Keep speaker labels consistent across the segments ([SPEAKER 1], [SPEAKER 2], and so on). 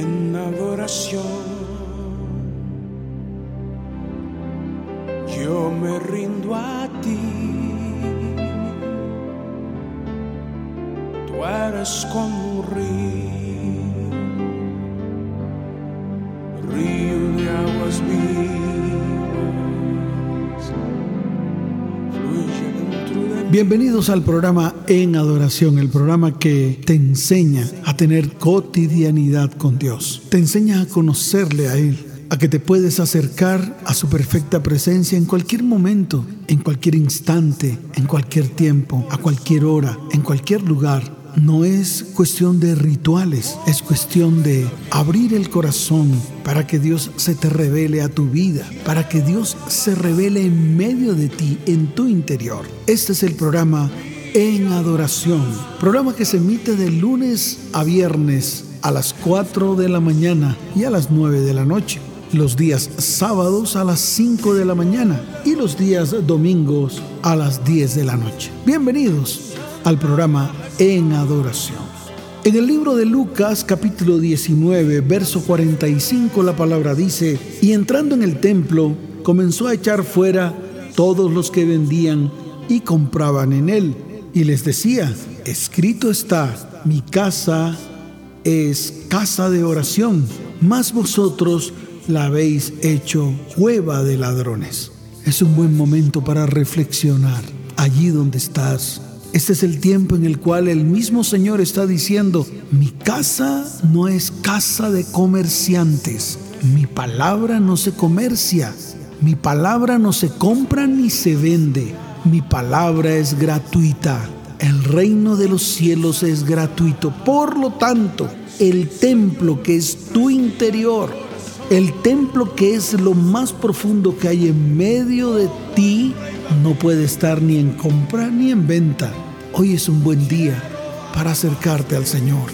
[SPEAKER 1] en adoración. Yo me rindo a ti. Tú eres como un río,
[SPEAKER 2] Bienvenidos al programa En Adoración, el programa que te enseña a tener cotidianidad con Dios. Te enseña a conocerle a Él, a que te puedes acercar a su perfecta presencia en cualquier momento, en cualquier instante, en cualquier tiempo, a cualquier hora, en cualquier lugar. No es cuestión de rituales, es cuestión de abrir el corazón para que Dios se te revele a tu vida, para que Dios se revele en medio de ti, en tu interior. Este es el programa En Adoración, programa que se emite de lunes a viernes a las 4 de la mañana y a las 9 de la noche. Los días sábados a las 5 de la mañana y los días domingos a las 10 de la noche. Bienvenidos al programa En Adoración. En el libro de Lucas capítulo 19, verso 45, la palabra dice, y entrando en el templo, comenzó a echar fuera todos los que vendían y compraban en él, y les decía, escrito está, mi casa es casa de oración, mas vosotros la habéis hecho cueva de ladrones. Es un buen momento para reflexionar allí donde estás. Este es el tiempo en el cual el mismo Señor está diciendo, mi casa no es casa de comerciantes, mi palabra no se comercia, mi palabra no se compra ni se vende, mi palabra es gratuita. El reino de los cielos es gratuito. Por lo tanto, el templo que es tu interior, el templo que es lo más profundo que hay en medio de ti, no puede estar ni en compra ni en venta. Hoy es un buen día para acercarte al Señor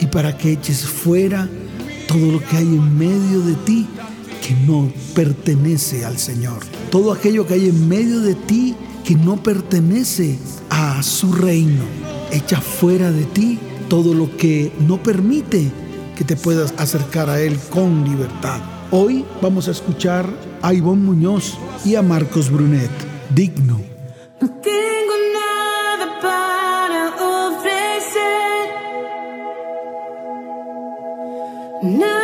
[SPEAKER 2] y para que eches fuera todo lo que hay en medio de ti que no pertenece al Señor. Todo aquello que hay en medio de ti que no pertenece a su reino. Echa fuera de ti todo lo que no permite que te puedas acercar a Él con libertad. Hoy vamos a escuchar a Ivonne Muñoz y a Marcos Brunet. Digno.
[SPEAKER 3] No tengo nada para ofrecer, nada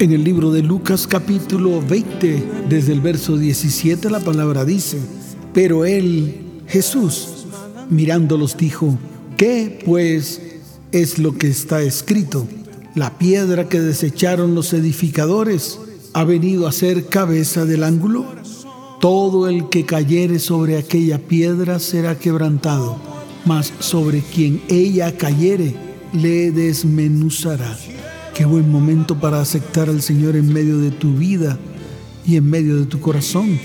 [SPEAKER 1] En
[SPEAKER 2] el libro de Lucas capítulo 20, desde el verso 17, la palabra dice, pero él, Jesús, mirándolos dijo, ¿qué pues es lo que está escrito? La piedra que desecharon los edificadores ha venido a ser cabeza del ángulo. Todo el que cayere sobre aquella piedra será quebrantado, mas sobre quien ella cayere le desmenuzará. Qué buen momento para aceptar al Señor en medio de tu vida y en medio de tu corazón.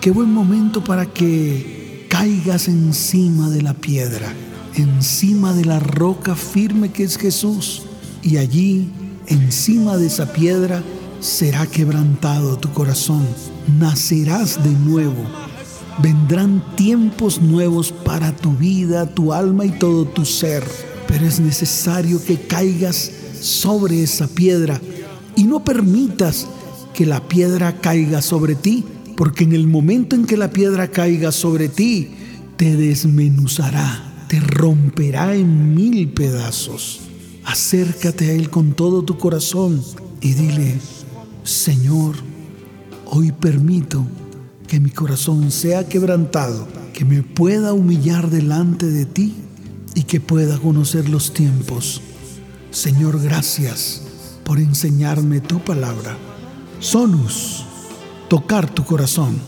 [SPEAKER 2] Qué buen momento para que caigas encima de la piedra, encima de la roca firme que es Jesús. Y allí, encima de esa piedra, será quebrantado tu corazón. Nacerás de nuevo. Vendrán tiempos nuevos para tu vida, tu alma y todo tu ser. Pero es necesario que caigas sobre esa piedra y no permitas que la piedra caiga sobre ti, porque en el momento en que la piedra caiga sobre ti, te desmenuzará, te romperá en mil pedazos. Acércate a Él con todo tu corazón y dile, Señor, hoy permito que mi corazón sea quebrantado, que me pueda humillar delante de ti y que pueda conocer los tiempos. Señor, gracias por enseñarme tu palabra. Sonus, tocar tu corazón.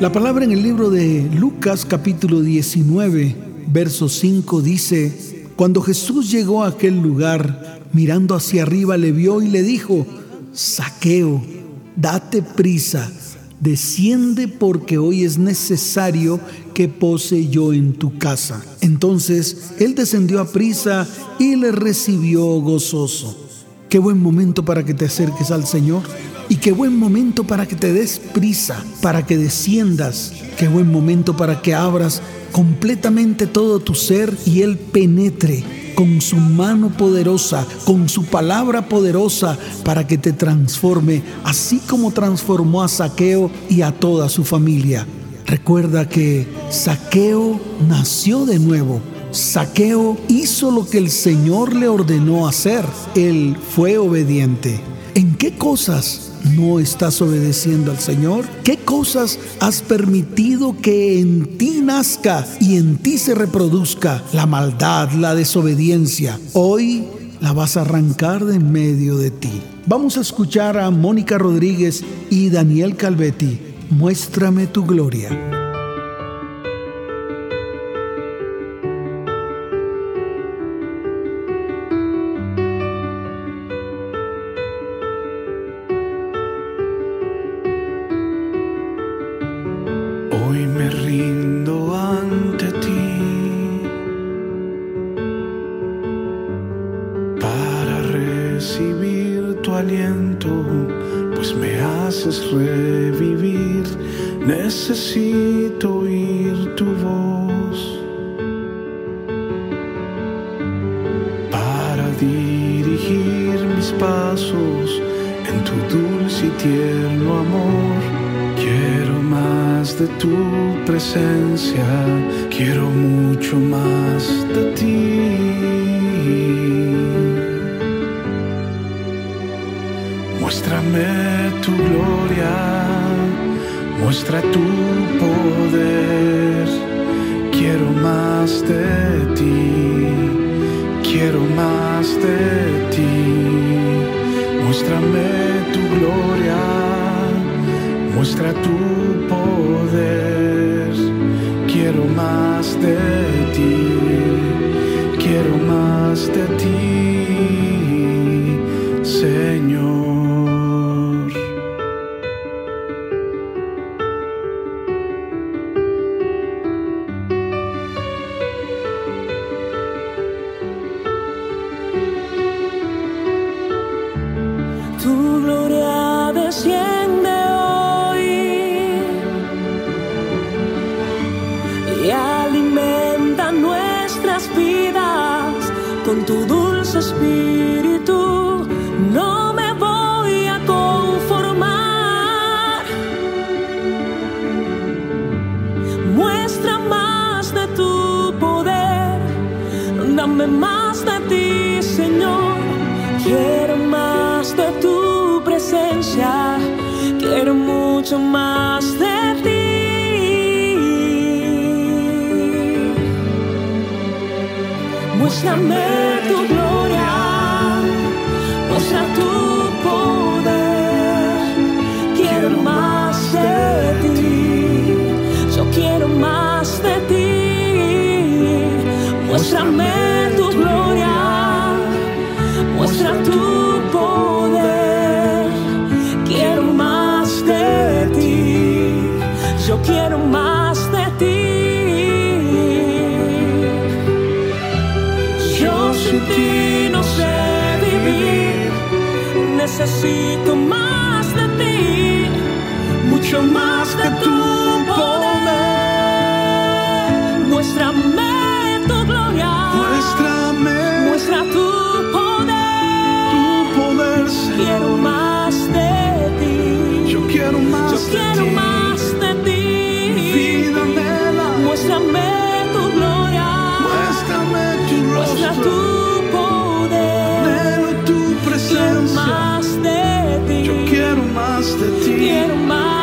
[SPEAKER 2] La palabra en el libro de Lucas capítulo 19, verso 5 dice, cuando Jesús llegó a aquel lugar, mirando hacia arriba, le vio y le dijo, Saqueo, date prisa, desciende porque hoy es necesario que pose yo en tu casa. Entonces él descendió a prisa y le recibió gozoso. Qué buen momento para que te acerques al Señor y qué buen momento para que te des prisa, para que desciendas. Qué buen momento para que abras completamente todo tu ser y Él penetre con su mano poderosa, con su palabra poderosa, para que te transforme, así como transformó a Saqueo y a toda su familia. Recuerda que Saqueo nació de nuevo. Saqueo hizo lo que el Señor le ordenó hacer. Él fue obediente. ¿En qué cosas no estás obedeciendo al Señor? ¿Qué cosas has permitido que en ti nazca y en ti se reproduzca la maldad, la desobediencia? Hoy la vas a arrancar de en medio de ti. Vamos a escuchar a Mónica Rodríguez y Daniel Calvetti. Muéstrame tu gloria.
[SPEAKER 1] Hoy me rindo ante ti para recibir tu aliento, pues me haces revivir. Necesito oír tu voz para dirigir mis pasos en tu dulce y tierno amor. Quiero más de tu presencia, quiero mucho más de ti. Muestra tu poder. Quiero más de ti, quiero más de ti. Muéstrame tu gloria, muestra tu poder.
[SPEAKER 3] Muéstrame tu gloria, muestra tu poder. Quiero más de ti, yo quiero más de ti. Muéstrame necesito más de ti, mucho más de tu poder. Muéstrame tu gloria,
[SPEAKER 2] Muéstrame
[SPEAKER 3] muestra tu poder.
[SPEAKER 2] tu poder.
[SPEAKER 3] Quiero más de ti,
[SPEAKER 2] Yo quiero más
[SPEAKER 3] yo
[SPEAKER 2] de
[SPEAKER 3] quiero
[SPEAKER 2] ti.
[SPEAKER 3] más más de ti.
[SPEAKER 2] Quiero más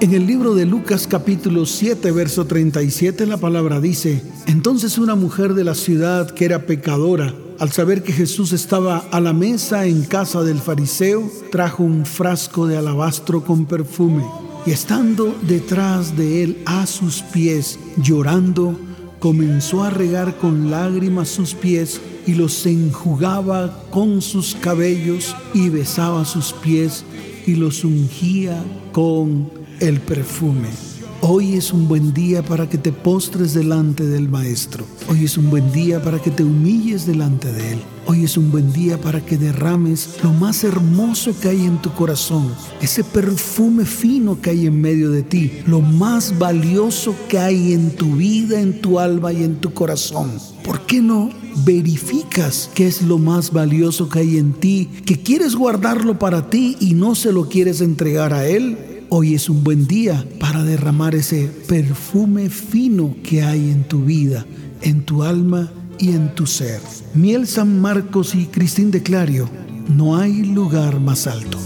[SPEAKER 1] En
[SPEAKER 2] el libro de Lucas capítulo 7, verso 37, la palabra dice, entonces una mujer de la ciudad que era pecadora, al saber que Jesús estaba a la mesa en casa del fariseo, trajo un frasco de alabastro con perfume y estando detrás de él a sus pies, llorando, comenzó a regar con lágrimas sus pies y los enjugaba con sus cabellos y besaba sus pies y los ungía con el perfume. Hoy es un buen día para que te postres delante del Maestro. Hoy es un buen día para que te humilles delante de Él. Hoy es un buen día para que derrames lo más hermoso que hay en tu corazón, ese perfume fino que hay en medio de ti, lo más valioso que hay en tu vida, en tu alma y en tu corazón. ¿Por qué no verificas qué es lo más valioso que hay en ti, que quieres guardarlo para ti y no se lo quieres entregar a Él? Hoy es un buen día para derramar ese perfume fino que hay en tu vida, en tu alma y en tu ser. Miel San Marcos y Cristín de Clario, no hay lugar más alto.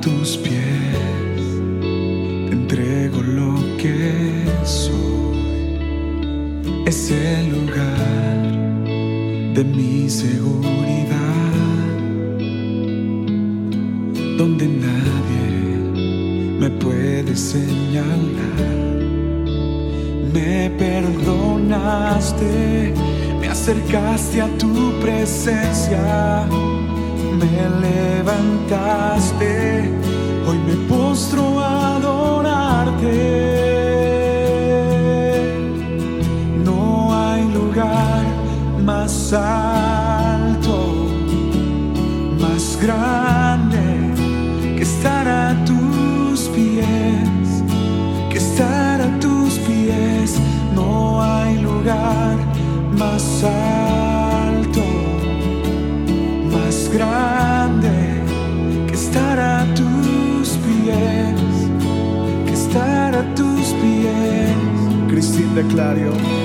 [SPEAKER 1] Tus pies. Te entrego lo que soy. Es el lugar de mi seguridad, donde nadie me puede señalar. Me perdonaste, me acercaste a tu presencia, me levantaste, hoy me postro a adorarte. No hay lugar más alto, tus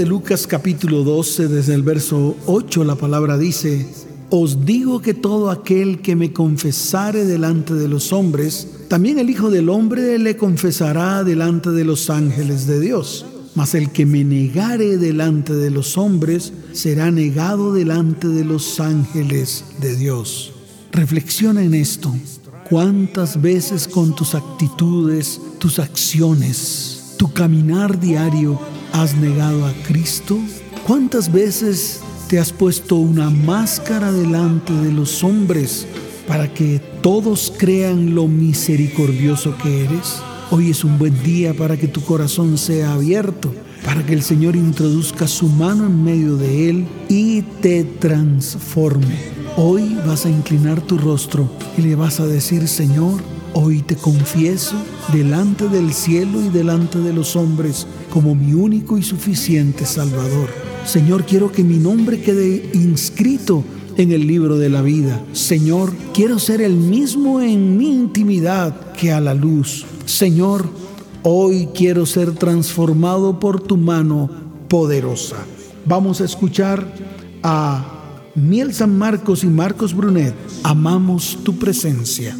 [SPEAKER 2] de Lucas capítulo 12, desde el verso 8, la palabra dice, Os digo que todo aquel que me confesare delante de los hombres, también el Hijo del Hombre le confesará delante de los ángeles de Dios. Mas el que me negare delante de los hombres, será negado delante de los ángeles de Dios. Reflexiona en esto. ¿Cuántas veces con tus actitudes, tus acciones, tu caminar diario has negado a Cristo? ¿Cuántas veces te has puesto una máscara delante de los hombres para que todos crean lo misericordioso que eres? Hoy es un buen día para que tu corazón sea abierto, para que el Señor introduzca su mano en medio de él y te transforme. Hoy vas a inclinar tu rostro y le vas a decir, Señor, hoy te confieso delante del cielo y delante de los hombres como mi único y suficiente Salvador. Señor, quiero que mi nombre quede inscrito en el libro de la vida. Señor, quiero ser el mismo en mi intimidad que a la luz. Señor, hoy quiero ser transformado por tu mano poderosa. Vamos a escuchar a Miel San Marcos y Marcos Brunet. Amamos tu presencia.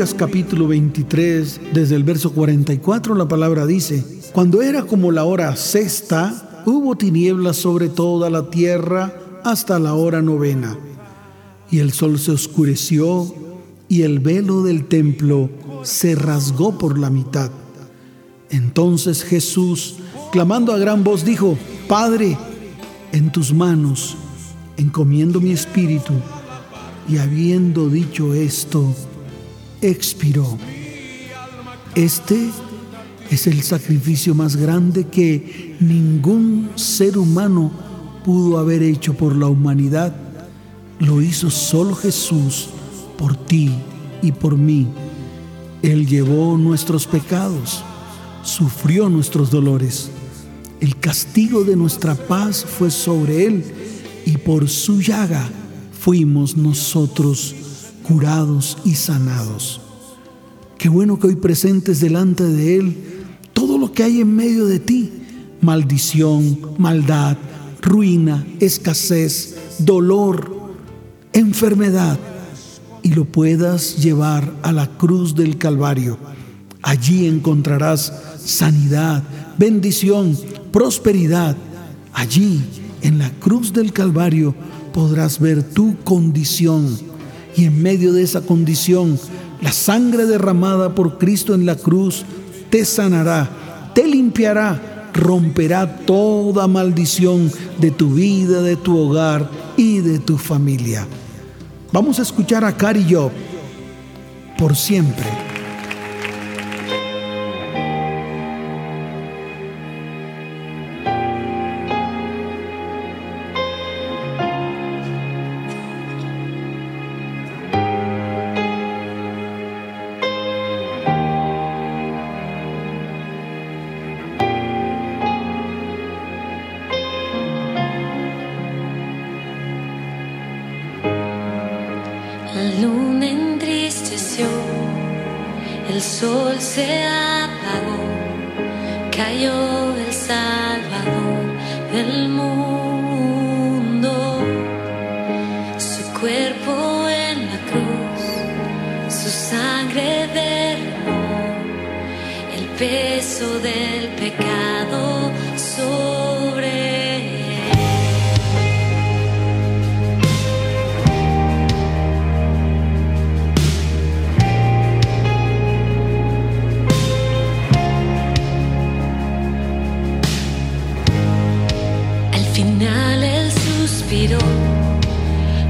[SPEAKER 2] Capítulo 23, desde el verso 44, la palabra dice, cuando era como la hora sexta, hubo tinieblas sobre toda la tierra hasta la hora novena. Y el sol se oscureció y el velo del templo se rasgó por la mitad. Entonces Jesús, clamando a gran voz, dijo, Padre, en tus manos encomiendo mi espíritu. Y habiendo dicho esto, expiró. Este es el sacrificio más grande que ningún ser humano pudo haber hecho por la humanidad. Lo hizo solo Jesús por ti y por mí. Él llevó nuestros pecados, sufrió nuestros dolores. El castigo de nuestra paz fue sobre Él y por su llaga fuimos nosotros curados y sanados. Qué bueno que hoy presentes delante de Él todo lo que hay en medio de ti. Maldición, maldad, ruina, escasez, dolor, enfermedad. Y lo puedas llevar a la cruz del Calvario. Allí encontrarás sanidad, bendición, prosperidad. Allí, en la cruz del Calvario, podrás ver tu condición. Y en medio de esa condición, la sangre derramada por Cristo en la cruz te sanará, te limpiará, romperá toda maldición de tu vida, de tu hogar y de tu familia. Vamos a escuchar a Cari Job por siempre.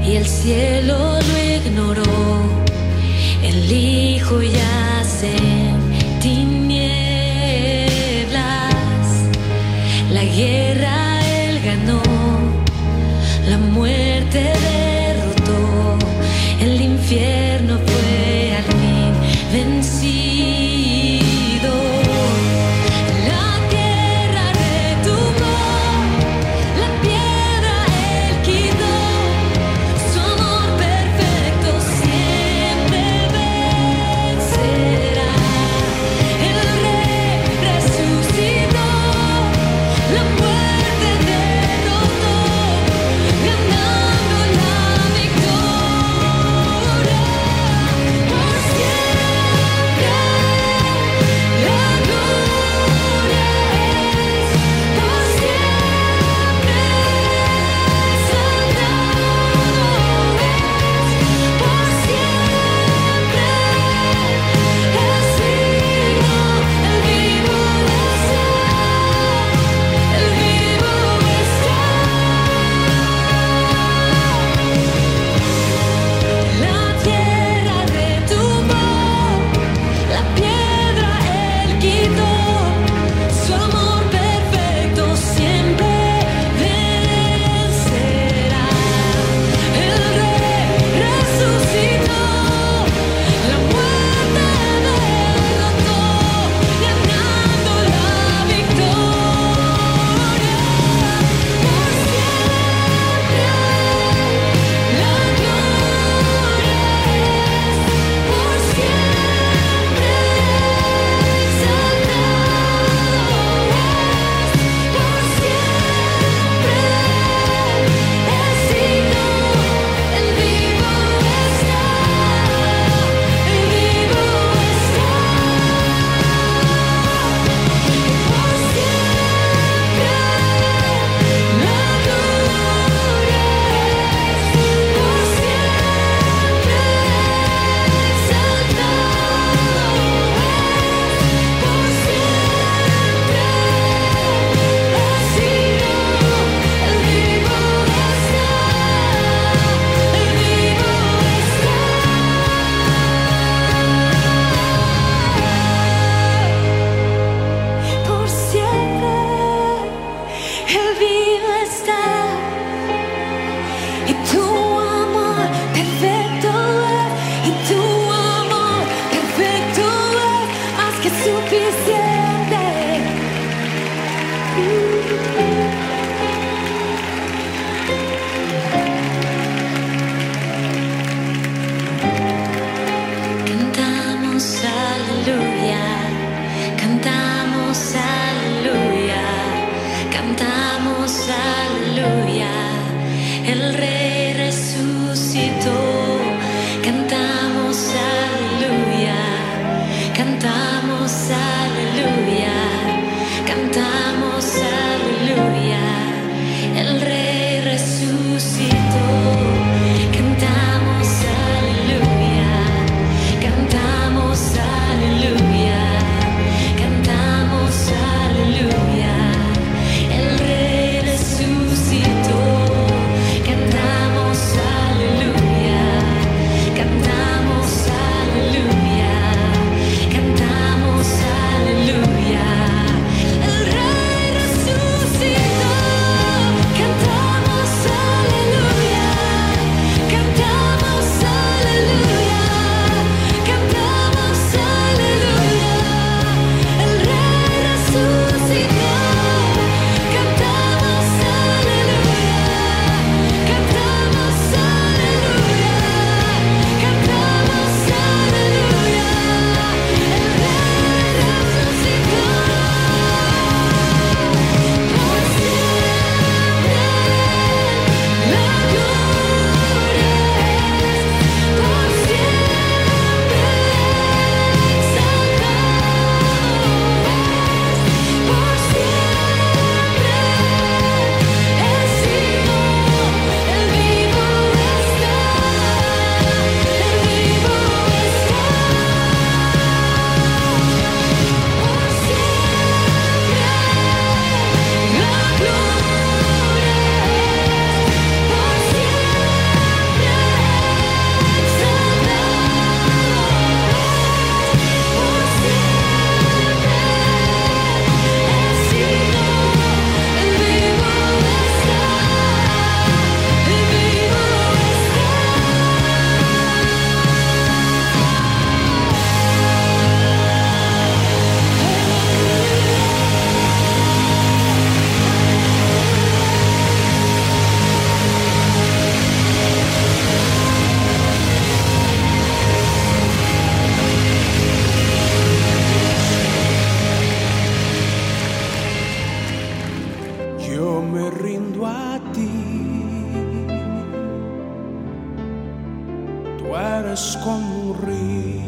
[SPEAKER 4] Y el cielo lo ignoró. El Hijo yace en
[SPEAKER 5] Como un río,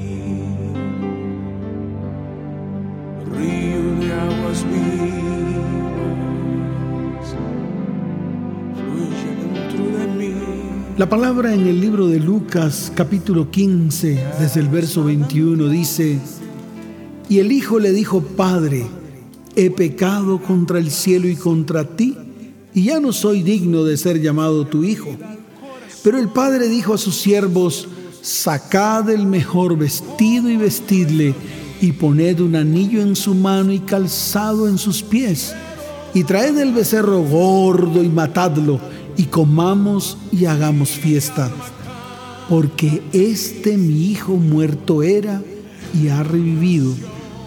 [SPEAKER 5] río de aguas vivas, fluye dentro de mí.
[SPEAKER 2] La palabra en el libro de Lucas capítulo 15, desde el verso 21, dice, y el hijo le dijo, Padre, he pecado contra el cielo y contra ti, y ya no soy digno de ser llamado tu hijo. Pero el padre dijo a sus siervos, sacad el mejor vestido y vestidle, y poned un anillo en su mano y calzado en sus pies, y traed el becerro gordo y matadlo, y comamos y hagamos fiesta. Porque este mi hijo muerto era y ha revivido,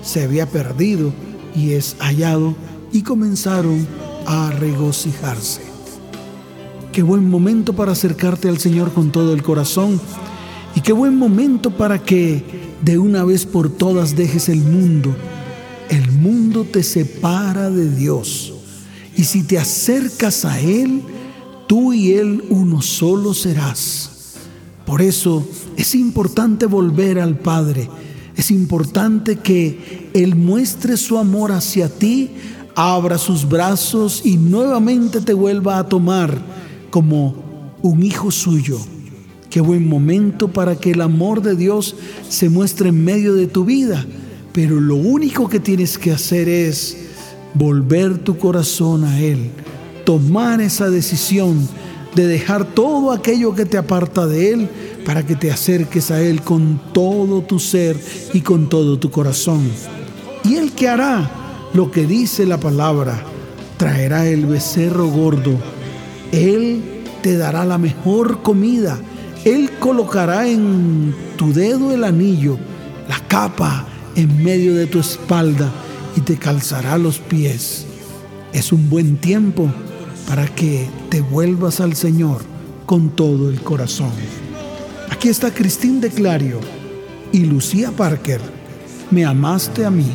[SPEAKER 2] se había perdido y es hallado, y comenzaron a regocijarse. Qué buen momento para acercarte al Señor con todo el corazón. Y qué buen momento para que de una vez por todas dejes el mundo. El mundo te separa de Dios. Y si te acercas a Él, tú y Él uno solo serás. Por eso es importante volver al Padre. Es importante que Él muestre su amor hacia ti, abra sus brazos y nuevamente te vuelva a tomar como un hijo suyo. Qué buen momento para que el amor de Dios se muestre en medio de tu vida. Pero lo único que tienes que hacer es volver tu corazón a Él, tomar esa decisión de dejar todo aquello que te aparta de Él para que te acerques a Él con todo tu ser y con todo tu corazón. Y Él que hará lo que dice la palabra, traerá el becerro gordo, Él te dará la mejor comida, Él colocará en tu dedo el anillo, la capa
[SPEAKER 3] en medio de tu espalda y te calzará los pies. Es un buen tiempo para que te vuelvas al Señor con todo el corazón. Aquí está Cristín de Clario y Lucía Parker. Me amaste a mí.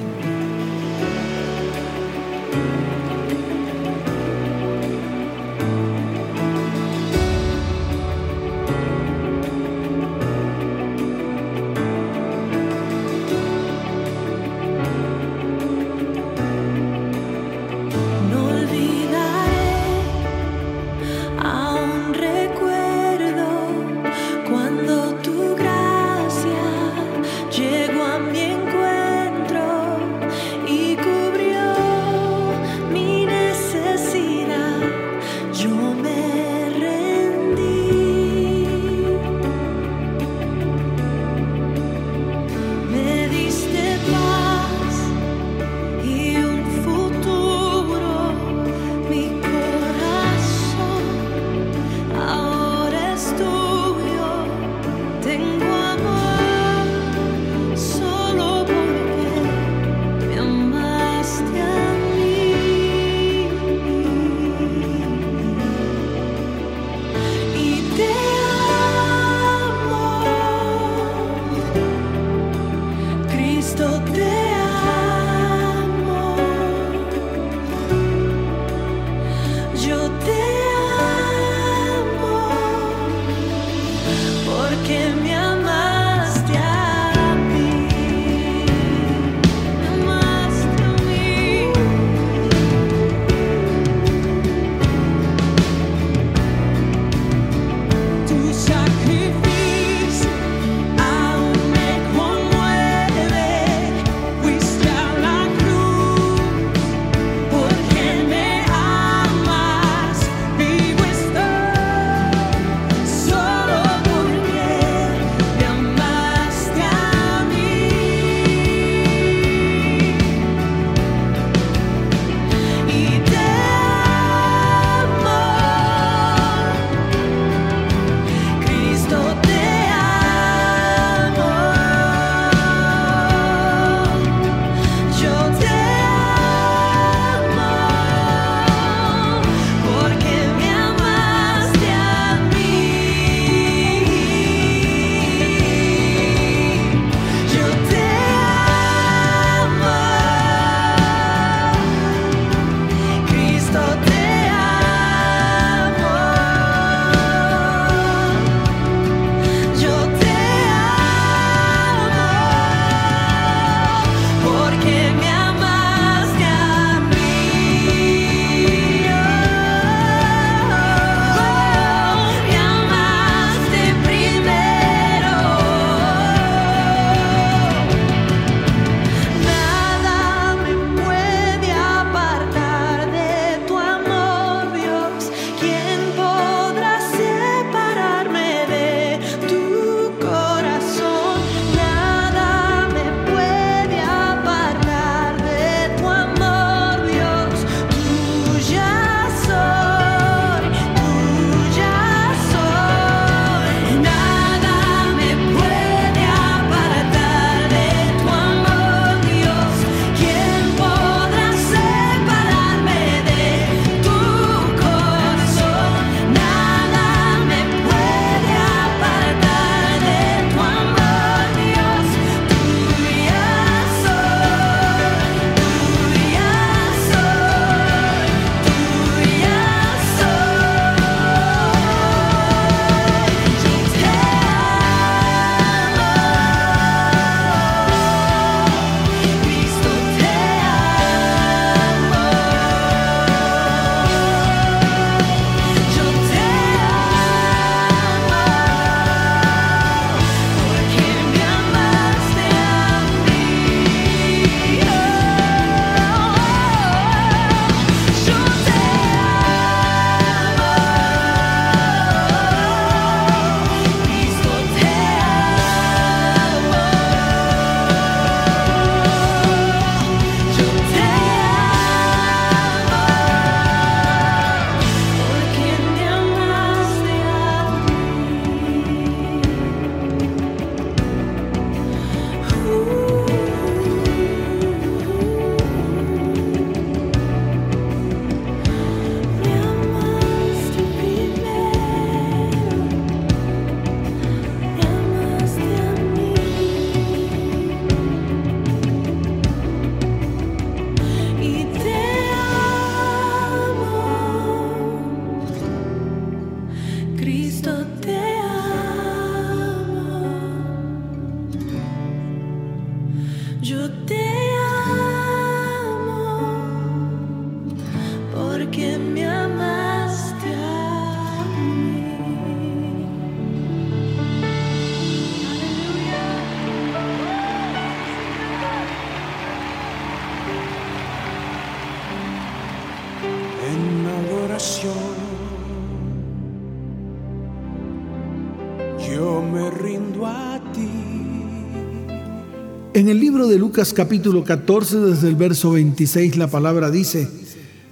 [SPEAKER 5] En
[SPEAKER 2] el libro de Lucas capítulo 14, desde el verso 26, la palabra dice,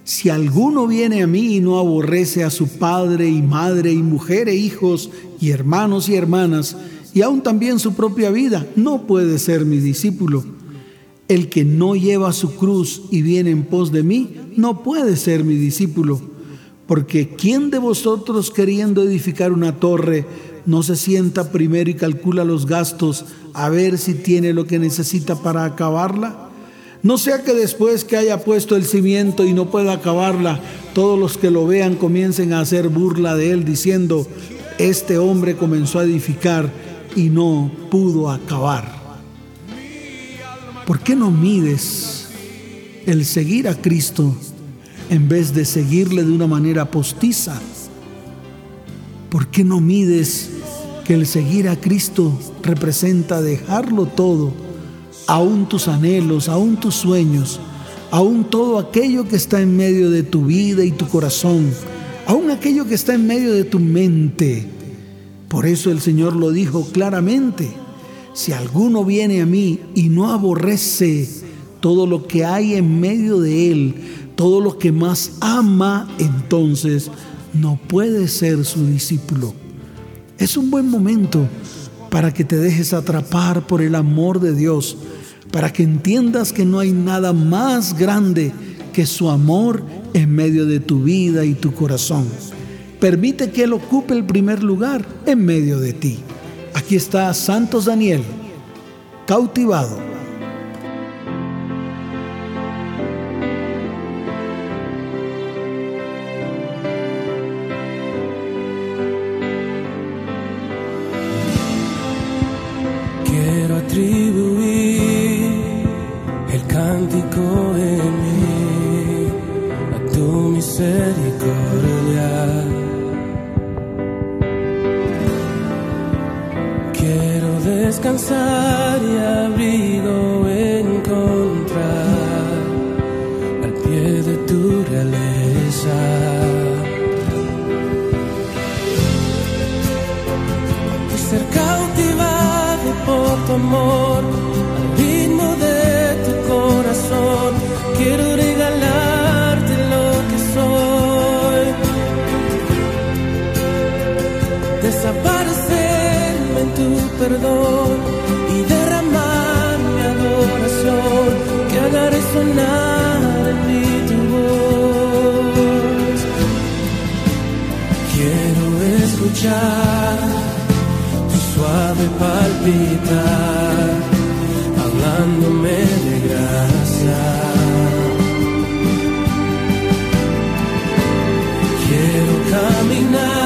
[SPEAKER 2] si alguno viene a mí y no aborrece a su padre y madre y mujer e hijos y hermanos y hermanas, y aún también su propia vida, no puede ser mi discípulo. El que no lleva su cruz y viene en pos de mí, no puede ser mi discípulo. Porque ¿quién de vosotros queriendo edificar una torre no se sienta primero y calcula los gastos a ver si tiene lo que necesita para acabarla? No sea que después que haya puesto el cimiento y no pueda acabarla, todos los que lo vean comiencen a hacer burla de él diciendo, este hombre comenzó a edificar y no pudo acabar. ¿Por qué no mides el seguir a Cristo en vez de seguirle de una manera postiza? ¿Por qué no mides que el seguir a Cristo representa dejarlo todo, aún tus anhelos, aún tus sueños, aún todo aquello que está en medio de tu vida y tu corazón, aún aquello que está en medio de tu mente? Por eso el Señor lo dijo claramente. Si alguno viene a mí y no aborrece todo lo que hay en medio de él, todo lo que más ama, entonces no puede ser su discípulo. Es un buen momento para que te dejes atrapar por el amor de Dios, para que entiendas que no hay nada más grande que su amor en medio de tu vida y tu corazón. Permite que Él ocupe el primer lugar en medio de ti. Aquí está Santos Daniel, cautivado.
[SPEAKER 5] Caminar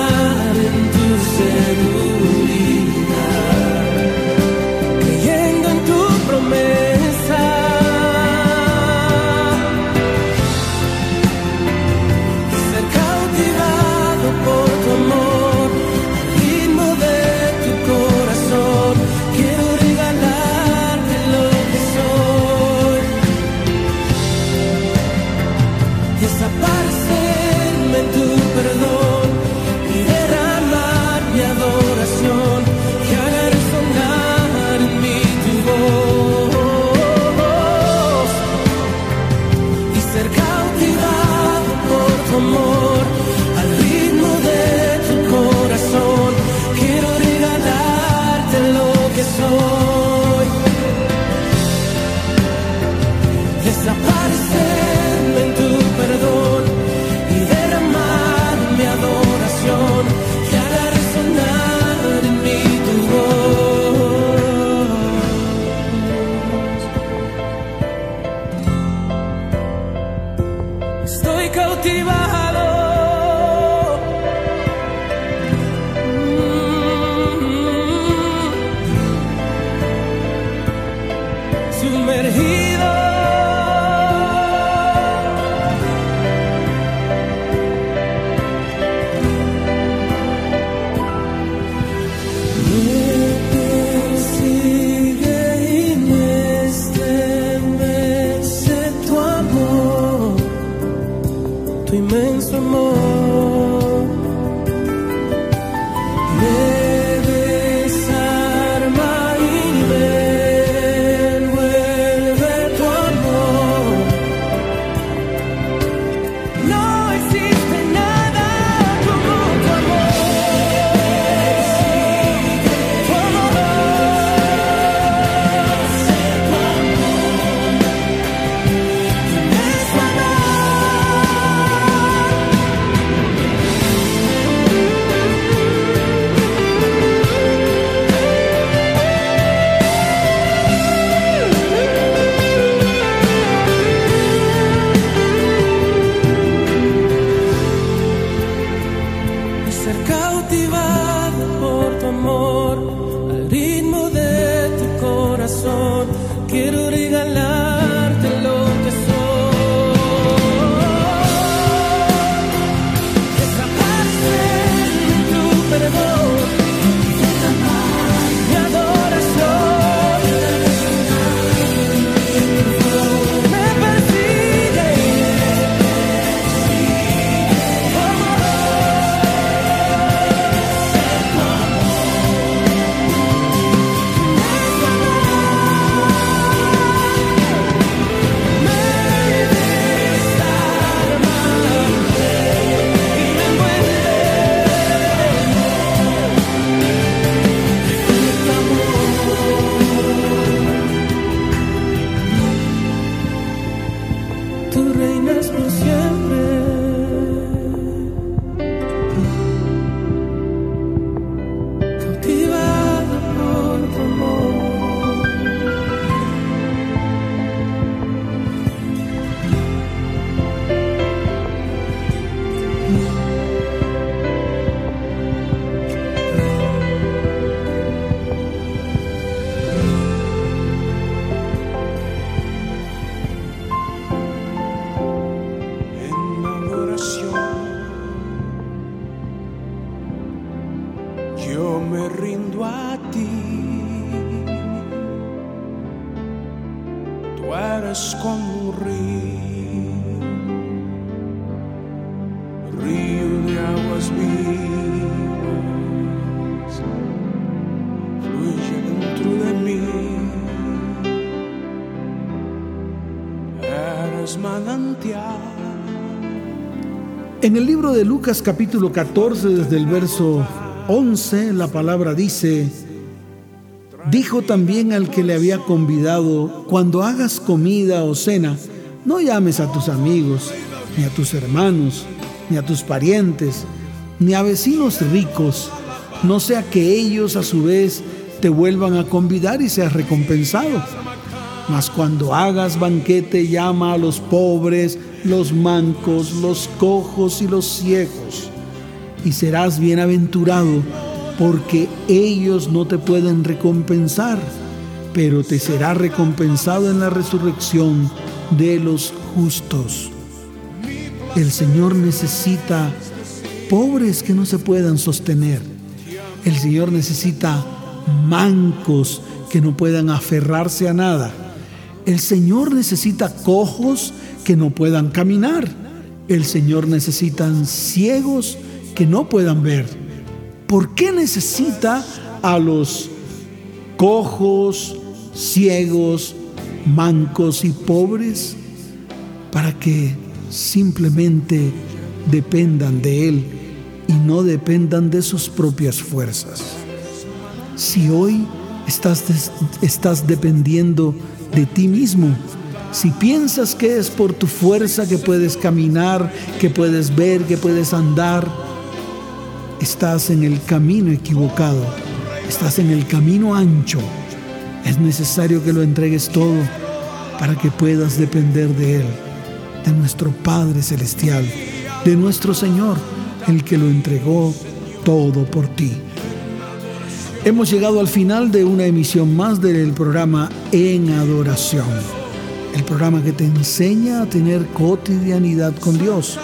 [SPEAKER 5] En
[SPEAKER 2] el libro de Lucas capítulo 14, desde el verso 11, la palabra dice, dijo también al que le había convidado, cuando hagas comida o cena, no llames a tus amigos, ni a tus hermanos, ni a tus parientes, ni a vecinos ricos, no sea que ellos a su vez te vuelvan a convidar y seas recompensado. Mas cuando hagas banquete, llama a los pobres, los mancos, los cojos y los ciegos, y serás bienaventurado, porque ellos no te pueden recompensar, pero te será recompensado en la resurrección de los justos. El Señor necesita pobres que no se puedan sostener. El Señor necesita mancos que no puedan aferrarse a nada. El Señor necesita cojos que no puedan caminar. El Señor necesita ciegos que no puedan ver. ¿Por qué necesita a los cojos, ciegos, mancos y pobres? Para que simplemente dependan de Él y no dependan de sus propias fuerzas. Si hoy estás dependiendo de ti mismo, si piensas que es por tu fuerza que puedes caminar, que puedes ver, que puedes andar, estás en el camino equivocado, estás en el camino ancho. Es necesario que lo entregues todo para que puedas depender de Él, de nuestro Padre Celestial, de nuestro Señor, el que lo entregó todo por ti. Hemos llegado al final de una emisión más del programa En Adoración. El programa que te enseña a tener cotidianidad con Dios.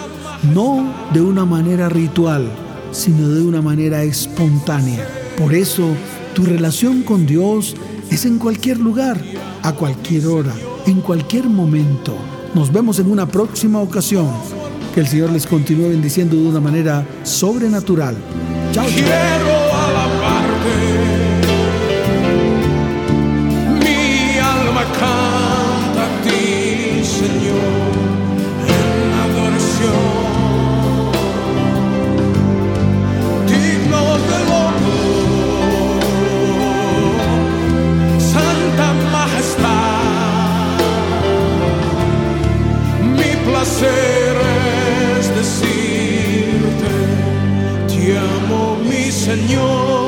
[SPEAKER 2] No de una manera ritual, sino de una manera espontánea. Por eso, tu relación con Dios es en cualquier lugar, a cualquier hora, en cualquier momento. Nos vemos en una próxima ocasión. Que el Señor les continúe bendiciendo de una manera sobrenatural. Chao. es
[SPEAKER 1] decirte, te amo mi Señor.